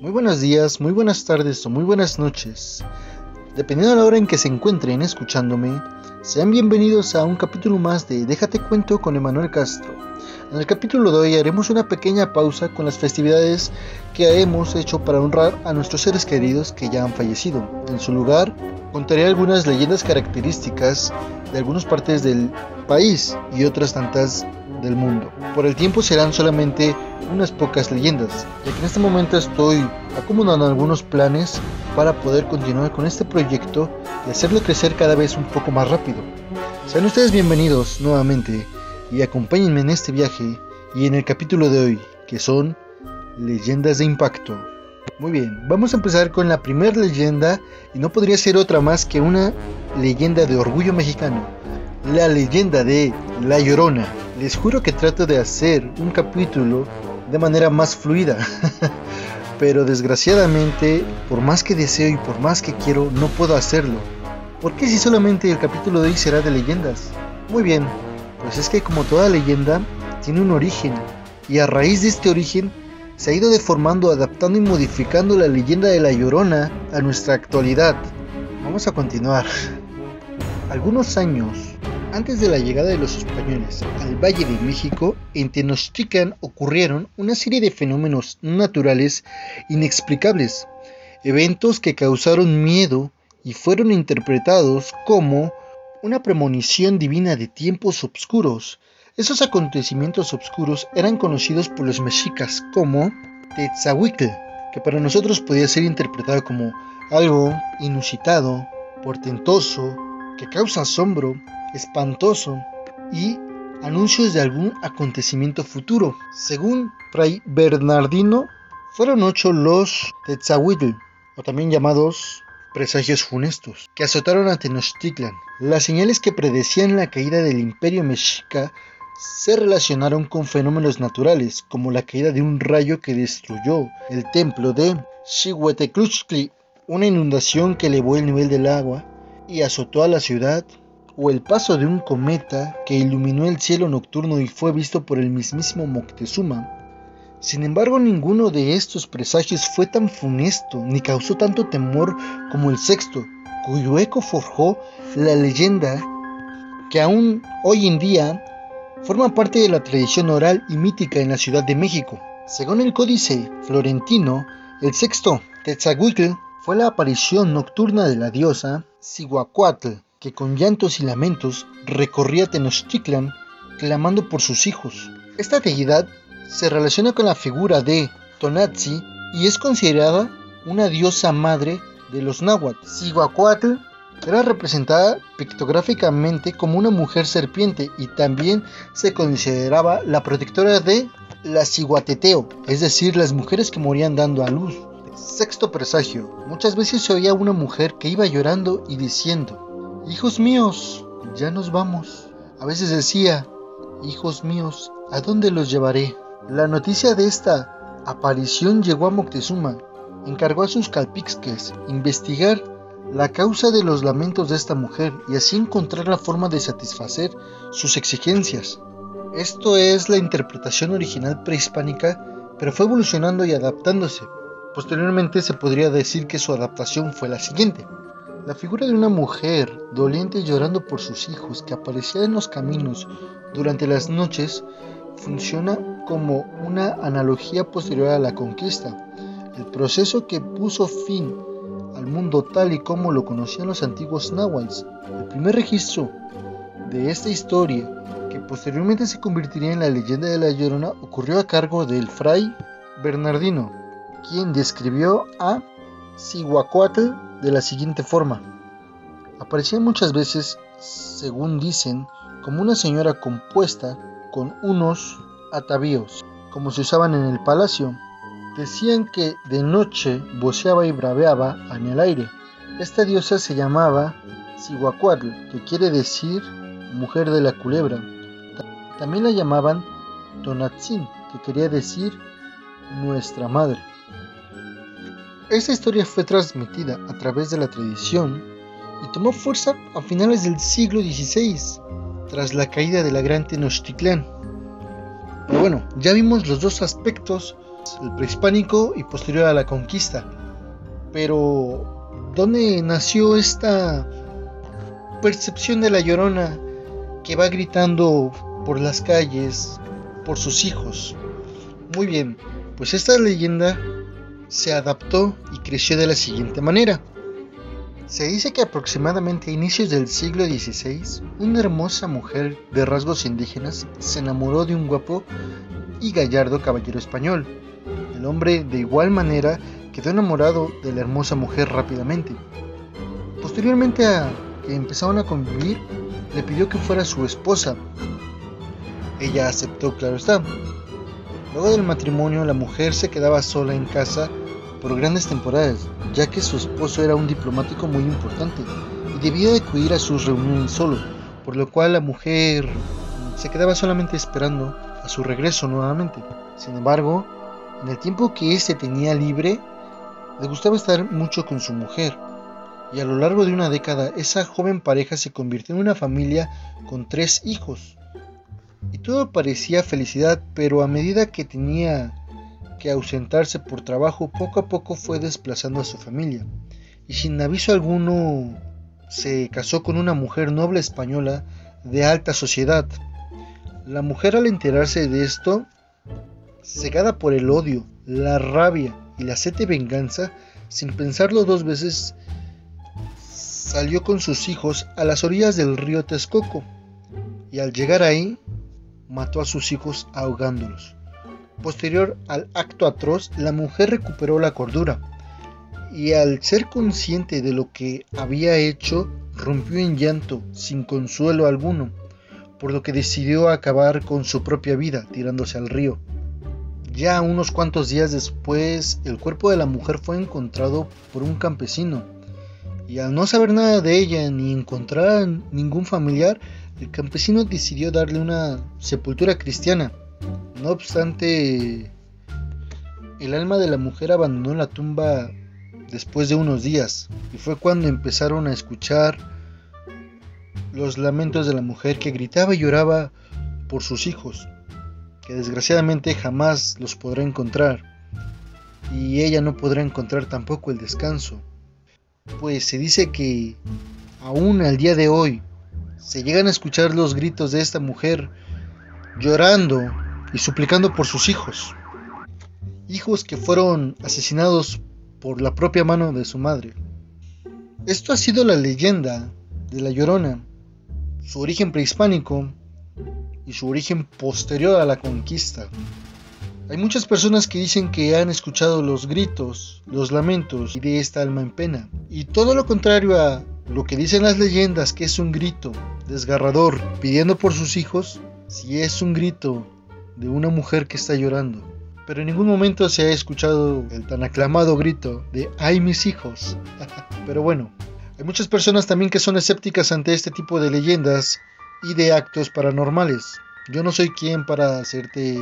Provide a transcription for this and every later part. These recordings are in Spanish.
Muy buenos días, muy buenas tardes o muy buenas noches. Dependiendo de la hora en que se encuentren escuchándome, sean bienvenidos a un capítulo más de Déjate cuento con Emanuel Castro. En el capítulo de hoy haremos una pequeña pausa con las festividades que hemos hecho para honrar a nuestros seres queridos que ya han fallecido. En su lugar, contaré algunas leyendas características de algunas partes del país y otras tantas del mundo. Por el tiempo serán solamente unas pocas leyendas, ya que en este momento estoy acomodando algunos planes para poder continuar con este proyecto y hacerlo crecer cada vez un poco más rápido. Sean ustedes bienvenidos nuevamente y acompáñenme en este viaje y en el capítulo de hoy, que son leyendas de impacto. Muy bien, vamos a empezar con la primera leyenda y no podría ser otra más que una leyenda de orgullo mexicano, la leyenda de La Llorona. Les juro que trato de hacer un capítulo de manera más fluida. Pero desgraciadamente, por más que deseo y por más que quiero, no puedo hacerlo. ¿Por qué si solamente el capítulo de hoy será de leyendas? Muy bien, pues es que como toda leyenda, tiene un origen. Y a raíz de este origen, se ha ido deformando, adaptando y modificando la leyenda de la Llorona a nuestra actualidad. Vamos a continuar. Algunos años antes de la llegada de los españoles al Valle de México, en Tenochtitlan ocurrieron una serie de fenómenos naturales inexplicables, eventos que causaron miedo y fueron interpretados como una premonición divina de tiempos oscuros. Esos acontecimientos oscuros eran conocidos por los mexicas como Tetzahuitl, que para nosotros podía ser interpretado como algo inusitado, portentoso, que causa asombro espantoso y anuncios de algún acontecimiento futuro. Según Fray Bernardino, fueron ocho los Tetzahuitl, o también llamados presagios funestos, que azotaron a Tenochtitlan. Las señales que predecían la caída del imperio mexica se relacionaron con fenómenos naturales, como la caída de un rayo que destruyó el templo de Xihuetecluchtli, una inundación que elevó el nivel del agua y azotó a la ciudad o el paso de un cometa que iluminó el cielo nocturno y fue visto por el mismísimo Moctezuma. Sin embargo, ninguno de estos presagios fue tan funesto ni causó tanto temor como el sexto, cuyo eco forjó la leyenda que aún hoy en día forma parte de la tradición oral y mítica en la Ciudad de México. Según el códice florentino, el sexto Tetzahuitl fue la aparición nocturna de la diosa Cihuacuatl, que con llantos y lamentos recorría Tenochtitlan clamando por sus hijos. Esta deidad se relaciona con la figura de Tonatzi y es considerada una diosa madre de los náhuatl. Cihuacuatl era representada pictográficamente como una mujer serpiente y también se consideraba la protectora de la ciguateteo, es decir, las mujeres que morían dando a luz. Sexto presagio. Muchas veces se oía una mujer que iba llorando y diciendo, Hijos míos, ya nos vamos. A veces decía, Hijos míos, ¿a dónde los llevaré? La noticia de esta aparición llegó a Moctezuma. Encargó a sus calpixques investigar la causa de los lamentos de esta mujer y así encontrar la forma de satisfacer sus exigencias. Esto es la interpretación original prehispánica, pero fue evolucionando y adaptándose. Posteriormente se podría decir que su adaptación fue la siguiente. La figura de una mujer doliente llorando por sus hijos que aparecía en los caminos durante las noches funciona como una analogía posterior a la conquista, el proceso que puso fin al mundo tal y como lo conocían los antiguos náhuatl. El primer registro de esta historia, que posteriormente se convertiría en la leyenda de la Llorona, ocurrió a cargo del fray Bernardino, quien describió a Cihuacuatl de la siguiente forma. Aparecía muchas veces, según dicen, como una señora compuesta con unos atavíos, como se usaban en el palacio. Decían que de noche voceaba y braveaba en el aire. Esta diosa se llamaba Cihuacuatl, que quiere decir mujer de la culebra. También la llamaban Tonatzin, que quería decir nuestra madre. Esta historia fue transmitida a través de la tradición y tomó fuerza a finales del siglo XVI, tras la caída de la gran Tenochtitlán. Pero bueno, ya vimos los dos aspectos el prehispánico y posterior a la conquista. Pero, ¿dónde nació esta percepción de la llorona que va gritando por las calles por sus hijos? Muy bien, pues esta leyenda se adaptó y creció de la siguiente manera. Se dice que aproximadamente a inicios del siglo XVI, una hermosa mujer de rasgos indígenas se enamoró de un guapo y gallardo caballero español. El hombre de igual manera quedó enamorado de la hermosa mujer rápidamente. Posteriormente a que empezaron a convivir, le pidió que fuera su esposa. Ella aceptó, claro está. Luego del matrimonio, la mujer se quedaba sola en casa por grandes temporadas, ya que su esposo era un diplomático muy importante y debía de acudir a sus reuniones solo, por lo cual la mujer se quedaba solamente esperando a su regreso nuevamente. Sin embargo, en el tiempo que éste tenía libre, le gustaba estar mucho con su mujer, y a lo largo de una década esa joven pareja se convirtió en una familia con tres hijos. Y todo parecía felicidad, pero a medida que tenía que ausentarse por trabajo, poco a poco fue desplazando a su familia, y sin aviso alguno se casó con una mujer noble española de alta sociedad. La mujer al enterarse de esto, cegada por el odio, la rabia y la sed de venganza, sin pensarlo dos veces, salió con sus hijos a las orillas del río Texcoco y al llegar ahí mató a sus hijos ahogándolos. Posterior al acto atroz, la mujer recuperó la cordura y al ser consciente de lo que había hecho, rompió en llanto, sin consuelo alguno, por lo que decidió acabar con su propia vida tirándose al río. Ya unos cuantos días después, el cuerpo de la mujer fue encontrado por un campesino, y al no saber nada de ella ni encontrar ningún familiar, el campesino decidió darle una sepultura cristiana. No obstante, el alma de la mujer abandonó la tumba después de unos días y fue cuando empezaron a escuchar los lamentos de la mujer que gritaba y lloraba por sus hijos, que desgraciadamente jamás los podrá encontrar y ella no podrá encontrar tampoco el descanso, pues se dice que aún al día de hoy se llegan a escuchar los gritos de esta mujer llorando y suplicando por sus hijos, hijos que fueron asesinados por la propia mano de su madre. Esto ha sido la leyenda de la Llorona, su origen prehispánico y su origen posterior a la conquista. Hay muchas personas que dicen que han escuchado los gritos, los lamentos de esta alma en pena, y todo lo contrario a lo que dicen las leyendas que es un grito desgarrador pidiendo por sus hijos, si es un grito de una mujer que está llorando. Pero en ningún momento se ha escuchado el tan aclamado grito de ¡ay mis hijos! Pero bueno, hay muchas personas también que son escépticas ante este tipo de leyendas y de actos paranormales. Yo no soy quien para hacerte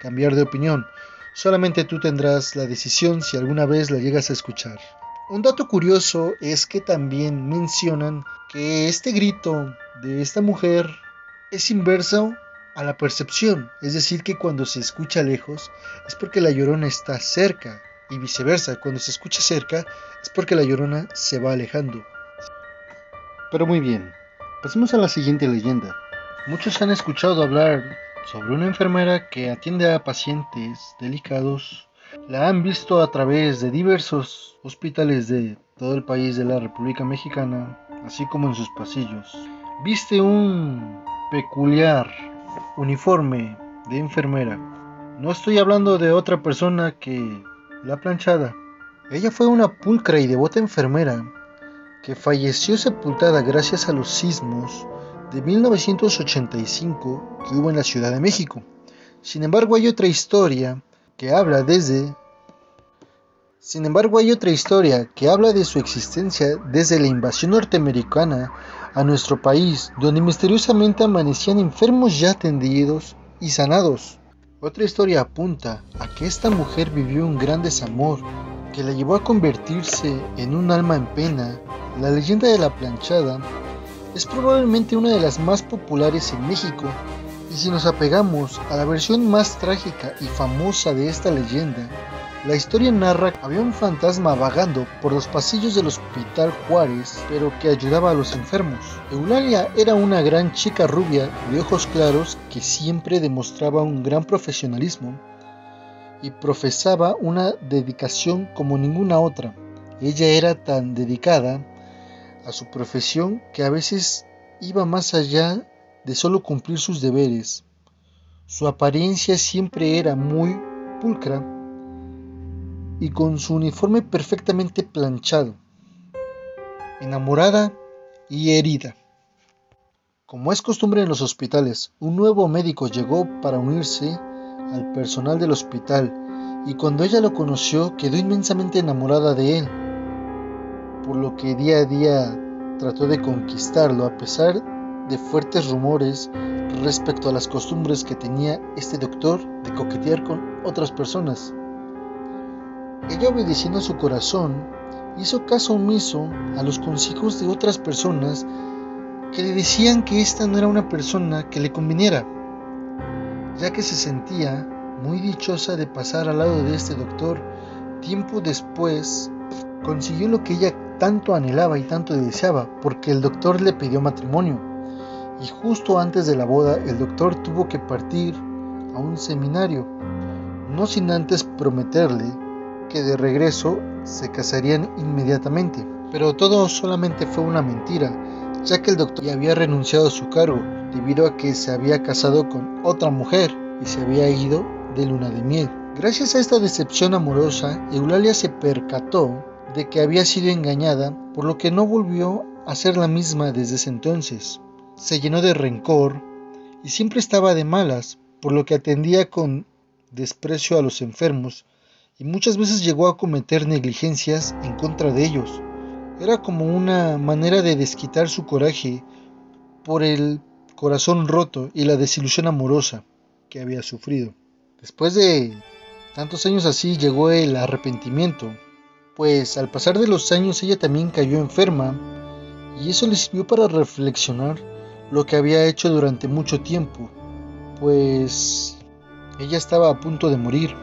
cambiar de opinión, solamente tú tendrás la decisión si alguna vez la llegas a escuchar. Un dato curioso es que también mencionan que este grito de esta mujer es inverso a la percepción, es decir, que cuando se escucha lejos es porque la llorona está cerca y viceversa, cuando se escucha cerca es porque la llorona se va alejando. Pero muy bien, pasemos a la siguiente leyenda. Muchos han escuchado hablar sobre una enfermera que atiende a pacientes delicados. La han visto a través de diversos hospitales de todo el país de la República Mexicana, así como en sus pasillos. Viste un peculiar uniforme de enfermera. No estoy hablando de otra persona que la planchada. Ella fue una pulcra y devota enfermera que falleció sepultada gracias a los sismos de 1985 que hubo en la Ciudad de México. Sin embargo, hay otra historia que habla desde sin embargo, hay otra historia que habla de su existencia desde la invasión norteamericana a nuestro país, donde misteriosamente amanecían enfermos ya atendidos y sanados. Otra historia apunta a que esta mujer vivió un gran desamor que la llevó a convertirse en un alma en pena. La leyenda de la planchada es probablemente una de las más populares en México Y si nos apegamos a la versión más trágica y famosa de esta leyenda, la historia narra que había un fantasma vagando por los pasillos del Hospital Juárez, pero que ayudaba a los enfermos. Eulalia era una gran chica rubia de ojos claros que siempre demostraba un gran profesionalismo y profesaba una dedicación como ninguna otra. Ella era tan dedicada a su profesión que a veces iba más allá de solo cumplir sus deberes. Su apariencia siempre era muy pulcra y con su uniforme perfectamente planchado, enamorada y herida. Como es costumbre en los hospitales, un nuevo médico llegó para unirse al personal del hospital y cuando ella lo conoció quedó inmensamente enamorada de él, por lo que día a día trató de conquistarlo a pesar de fuertes rumores respecto a las costumbres que tenía este doctor de coquetear con otras personas. Ella obedeciendo a su corazón hizo caso omiso a los consejos de otras personas que le decían que esta no era una persona que le conviniera, ya que se sentía muy dichosa de pasar al lado de este doctor. Tiempo después consiguió lo que ella tanto anhelaba y tanto deseaba, porque el doctor le pidió matrimonio. Y justo antes de la boda, el doctor tuvo que partir a un seminario, no sin antes prometerle que de regreso se casarían inmediatamente. Pero todo solamente fue una mentira, ya que el doctor ya había renunciado a su cargo debido a que se había casado con otra mujer y se había ido de luna de miel. Gracias a esta decepción amorosa, Eulalia se percató de que había sido engañada, por lo que no volvió a ser la misma desde ese entonces. Se llenó de rencor y siempre estaba de malas, por lo que atendía con desprecio a los enfermos y muchas veces llegó a cometer negligencias en contra de ellos. Era como una manera de desquitar su coraje por el corazón roto y la desilusión amorosa que había sufrido. Después de tantos años así llegó el arrepentimiento, pues al pasar de los años ella también cayó enferma y eso le sirvió para reflexionar lo que había hecho durante mucho tiempo, pues ella estaba a punto de morir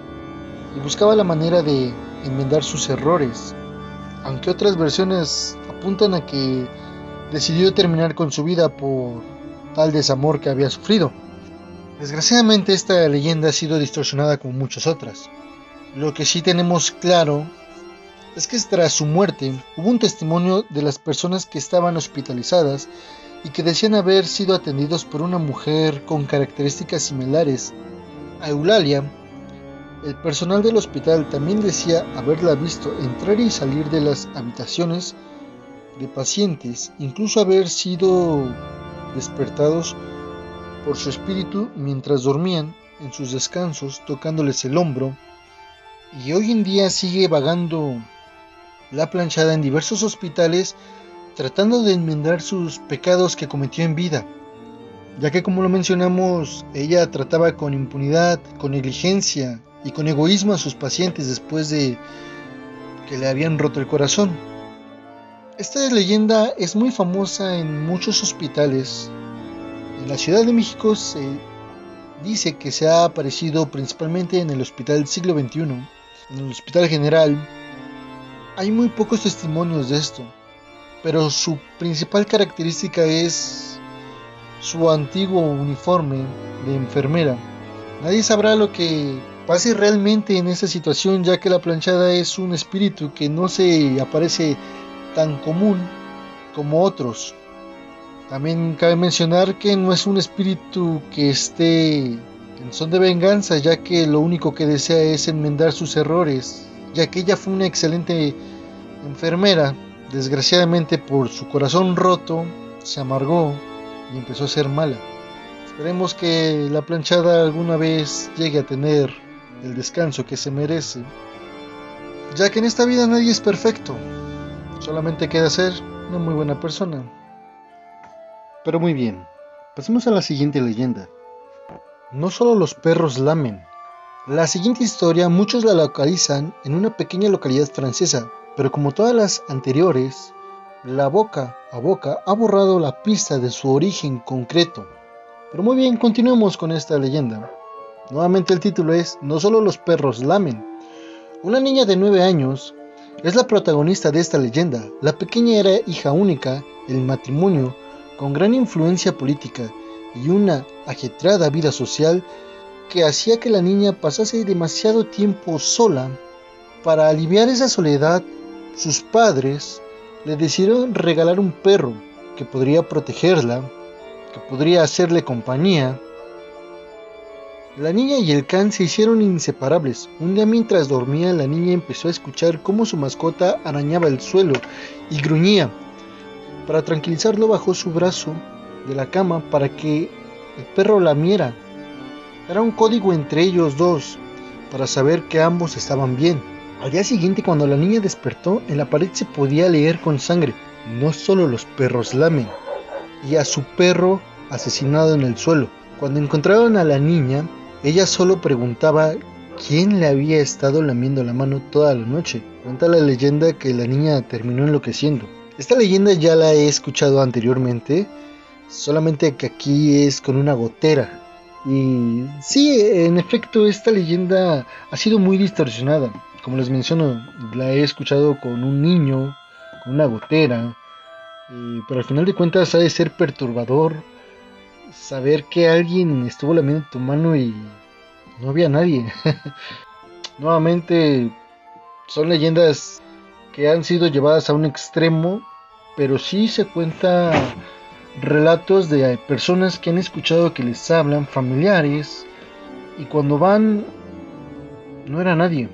y buscaba la manera de enmendar sus errores, aunque otras versiones apuntan a que decidió terminar con su vida por tal desamor que había sufrido. Desgraciadamente esta leyenda ha sido distorsionada como muchas otras. Lo que sí tenemos claro es que tras su muerte hubo un testimonio de las personas que estaban hospitalizadas y que decían haber sido atendidos por una mujer con características similares a Eulalia. El personal del hospital también decía haberla visto entrar y salir de las habitaciones de pacientes, incluso haber sido despertados por su espíritu mientras dormían en sus descansos, tocándoles el hombro, y hoy en día sigue vagando la planchada en diversos hospitales tratando de enmendar sus pecados que cometió en vida, ya que como lo mencionamos, ella trataba con impunidad, con negligencia y con egoísmo a sus pacientes después de que le habían roto el corazón. Esta leyenda es muy famosa en muchos hospitales. En la Ciudad de México se dice que se ha aparecido principalmente en el Hospital del Siglo XXI, en el Hospital General. Hay muy pocos testimonios de esto, pero su principal característica es su antiguo uniforme de enfermera. Nadie sabrá lo que pase realmente en esa situación, ya que la planchada es un espíritu que no se aparece tan común como otros. También cabe mencionar que no es un espíritu que esté en son de venganza, ya que lo único que desea es enmendar sus errores, ya que ella fue una excelente enfermera. Desgraciadamente por su corazón roto, se amargó y empezó a ser mala. Esperemos que la planchada alguna vez llegue a tener el descanso que se merece, ya que en esta vida nadie es perfecto, solamente queda ser una muy buena persona. Pero muy bien, pasemos a la siguiente leyenda. No solo los perros lamen. La siguiente historia muchos la localizan en una pequeña localidad francesa, pero como todas las anteriores, la boca a boca ha borrado la pista de su origen concreto. Pero muy bien, continuemos con esta leyenda. Nuevamente el título es No solo los perros lamen. Una niña de 9 años es la protagonista de esta leyenda. La pequeña era hija única, el matrimonio, con gran influencia política y una ajetrada vida social que hacía que la niña pasase demasiado tiempo sola. Para aliviar esa soledad, sus padres le decidieron regalar un perro que podría protegerla, que podría hacerle compañía. La niña y el can se hicieron inseparables. Un día mientras dormía, la niña empezó a escuchar cómo su mascota arañaba el suelo y gruñía. Para tranquilizarlo bajó su brazo de la cama para que el perro lamiera. Era un código entre ellos dos para saber que ambos estaban bien. Al día siguiente, cuando la niña despertó, en la pared se podía leer con sangre, no solo los perros lamen, y a su perro asesinado en el suelo. Cuando encontraron a la niña, ella solo preguntaba quién le había estado lamiendo la mano toda la noche. Cuenta la leyenda que la niña terminó enloqueciendo. Esta leyenda ya la he escuchado anteriormente, solamente que aquí es con una gotera. Y sí, en efecto, esta leyenda ha sido muy distorsionada como les menciono, la he escuchado con un niño, con una gotera, pero al final de cuentas ha de ser perturbador saber que alguien estuvo lamiendo tu mano y no había nadie. Nuevamente, son leyendas que han sido llevadas a un extremo, pero sí se cuenta relatos de personas que han escuchado que les hablan, familiares, y cuando van no era nadie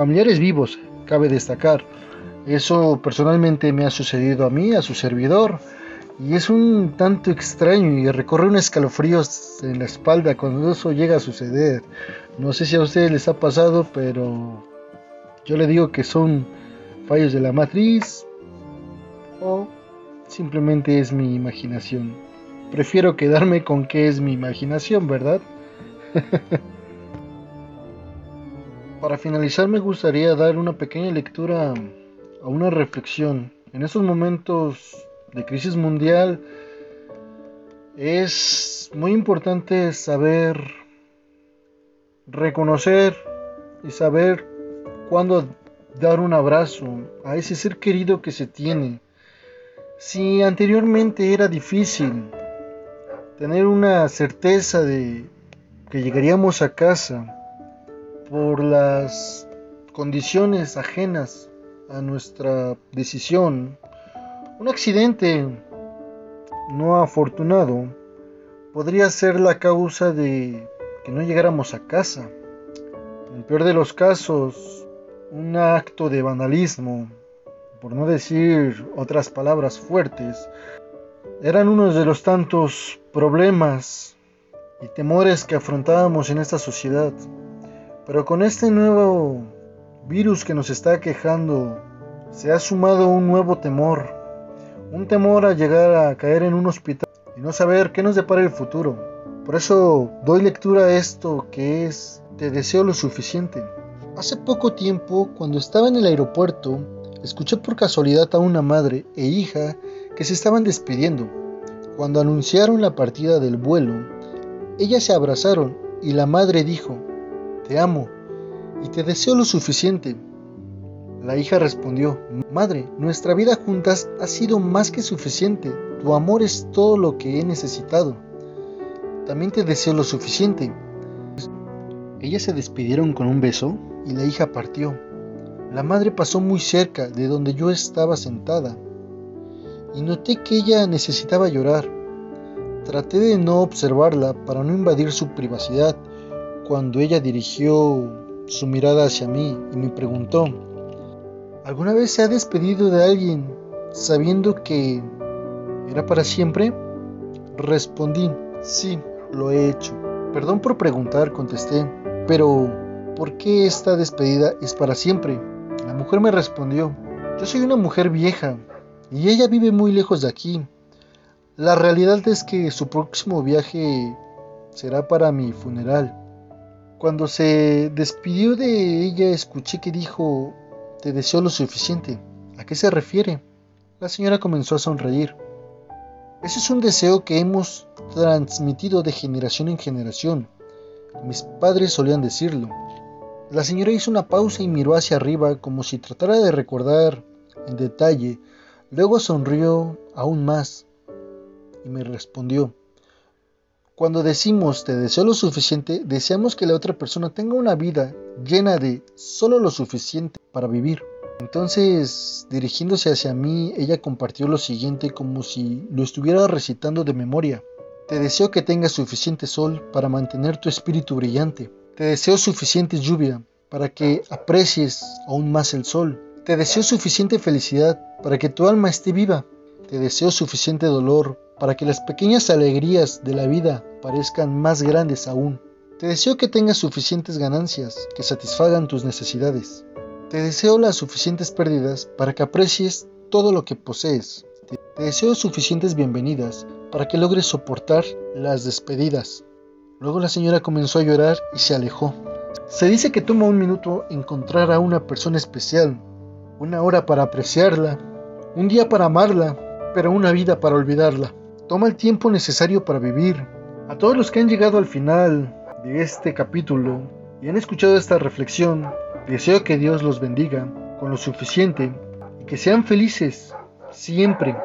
familiares vivos, cabe destacar. Eso personalmente me ha sucedido a mí, a su servidor, y es un tanto extraño y recorre un escalofríos en la espalda cuando eso llega a suceder. No sé si a ustedes les ha pasado, pero yo le digo que son fallos de la matriz simplemente es mi imaginación. Prefiero quedarme con que es mi imaginación, ¿verdad? Para finalizar me gustaría dar una pequeña lectura a una reflexión. En estos momentos de crisis mundial es muy importante saber reconocer y saber cuándo dar un abrazo a ese ser querido que se tiene. Si anteriormente era difícil tener una certeza de que llegaríamos a casa, por las condiciones ajenas a nuestra decisión, un accidente no afortunado podría ser la causa de que no llegáramos a casa. En el peor de los casos, un acto de vandalismo, por no decir otras palabras fuertes, eran uno de los tantos problemas y temores que afrontábamos en esta sociedad. Pero con este nuevo virus que nos está quejando, se ha sumado un nuevo temor. Un temor a llegar a caer en un hospital y no saber qué nos depara el futuro. Por eso doy lectura a esto que es Te deseo lo suficiente. Hace poco tiempo, cuando estaba en el aeropuerto, escuché por casualidad a una madre e hija que se estaban despidiendo. Cuando anunciaron la partida del vuelo, ellas se abrazaron y la madre dijo, te amo y te deseo lo suficiente. La hija respondió, Madre, nuestra vida juntas ha sido más que suficiente. Tu amor es todo lo que he necesitado. También te deseo lo suficiente. Ellas se despidieron con un beso y la hija partió. La madre pasó muy cerca de donde yo estaba sentada y noté que ella necesitaba llorar. Traté de no observarla para no invadir su privacidad cuando ella dirigió su mirada hacia mí y me preguntó, ¿alguna vez se ha despedido de alguien sabiendo que era para siempre? Respondí, sí, lo he hecho. Perdón por preguntar, contesté, pero ¿por qué esta despedida es para siempre? La mujer me respondió, yo soy una mujer vieja y ella vive muy lejos de aquí. La realidad es que su próximo viaje será para mi funeral. Cuando se despidió de ella escuché que dijo, te deseo lo suficiente. ¿A qué se refiere? La señora comenzó a sonreír. Ese es un deseo que hemos transmitido de generación en generación. Mis padres solían decirlo. La señora hizo una pausa y miró hacia arriba como si tratara de recordar en detalle. Luego sonrió aún más y me respondió. Cuando decimos te deseo lo suficiente, deseamos que la otra persona tenga una vida llena de solo lo suficiente para vivir. Entonces, dirigiéndose hacia mí, ella compartió lo siguiente como si lo estuviera recitando de memoria. Te deseo que tengas suficiente sol para mantener tu espíritu brillante. Te deseo suficiente lluvia para que aprecies aún más el sol. Te deseo suficiente felicidad para que tu alma esté viva. Te deseo suficiente dolor para que las pequeñas alegrías de la vida parezcan más grandes aún. Te deseo que tengas suficientes ganancias que satisfagan tus necesidades. Te deseo las suficientes pérdidas para que aprecies todo lo que posees. Te deseo suficientes bienvenidas para que logres soportar las despedidas. Luego la señora comenzó a llorar y se alejó. Se dice que toma un minuto encontrar a una persona especial, una hora para apreciarla, un día para amarla, pero una vida para olvidarla. Toma el tiempo necesario para vivir. A todos los que han llegado al final de este capítulo y han escuchado esta reflexión, deseo que Dios los bendiga con lo suficiente y que sean felices siempre.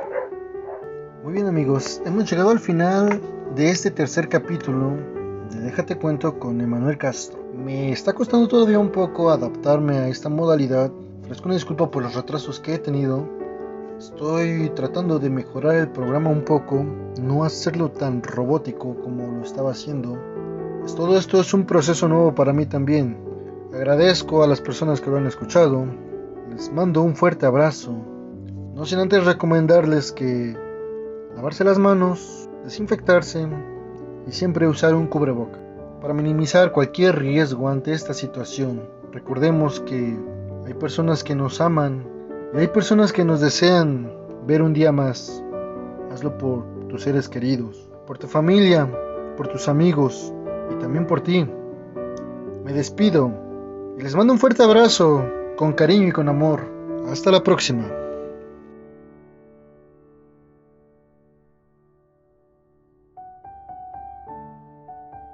Muy bien amigos, hemos llegado al final de este tercer capítulo Déjate cuento con Emanuel Castro. Me está costando todavía un poco adaptarme a esta modalidad. Ofrezco una disculpa por los retrasos que he tenido. Estoy tratando de mejorar el programa un poco, no hacerlo tan robótico como lo estaba haciendo. Pues todo esto es un proceso nuevo para mí también. Agradezco a las personas que lo han escuchado. Les mando un fuerte abrazo. No sin antes recomendarles que lavarse las manos, desinfectarse y siempre usar un cubreboca para minimizar cualquier riesgo ante esta situación. Recordemos que hay personas que nos aman y hay personas que nos desean ver un día más. Hazlo por tus seres queridos, por tu familia, por tus amigos y también por ti. Me despido y les mando un fuerte abrazo con cariño y con amor. Hasta la próxima.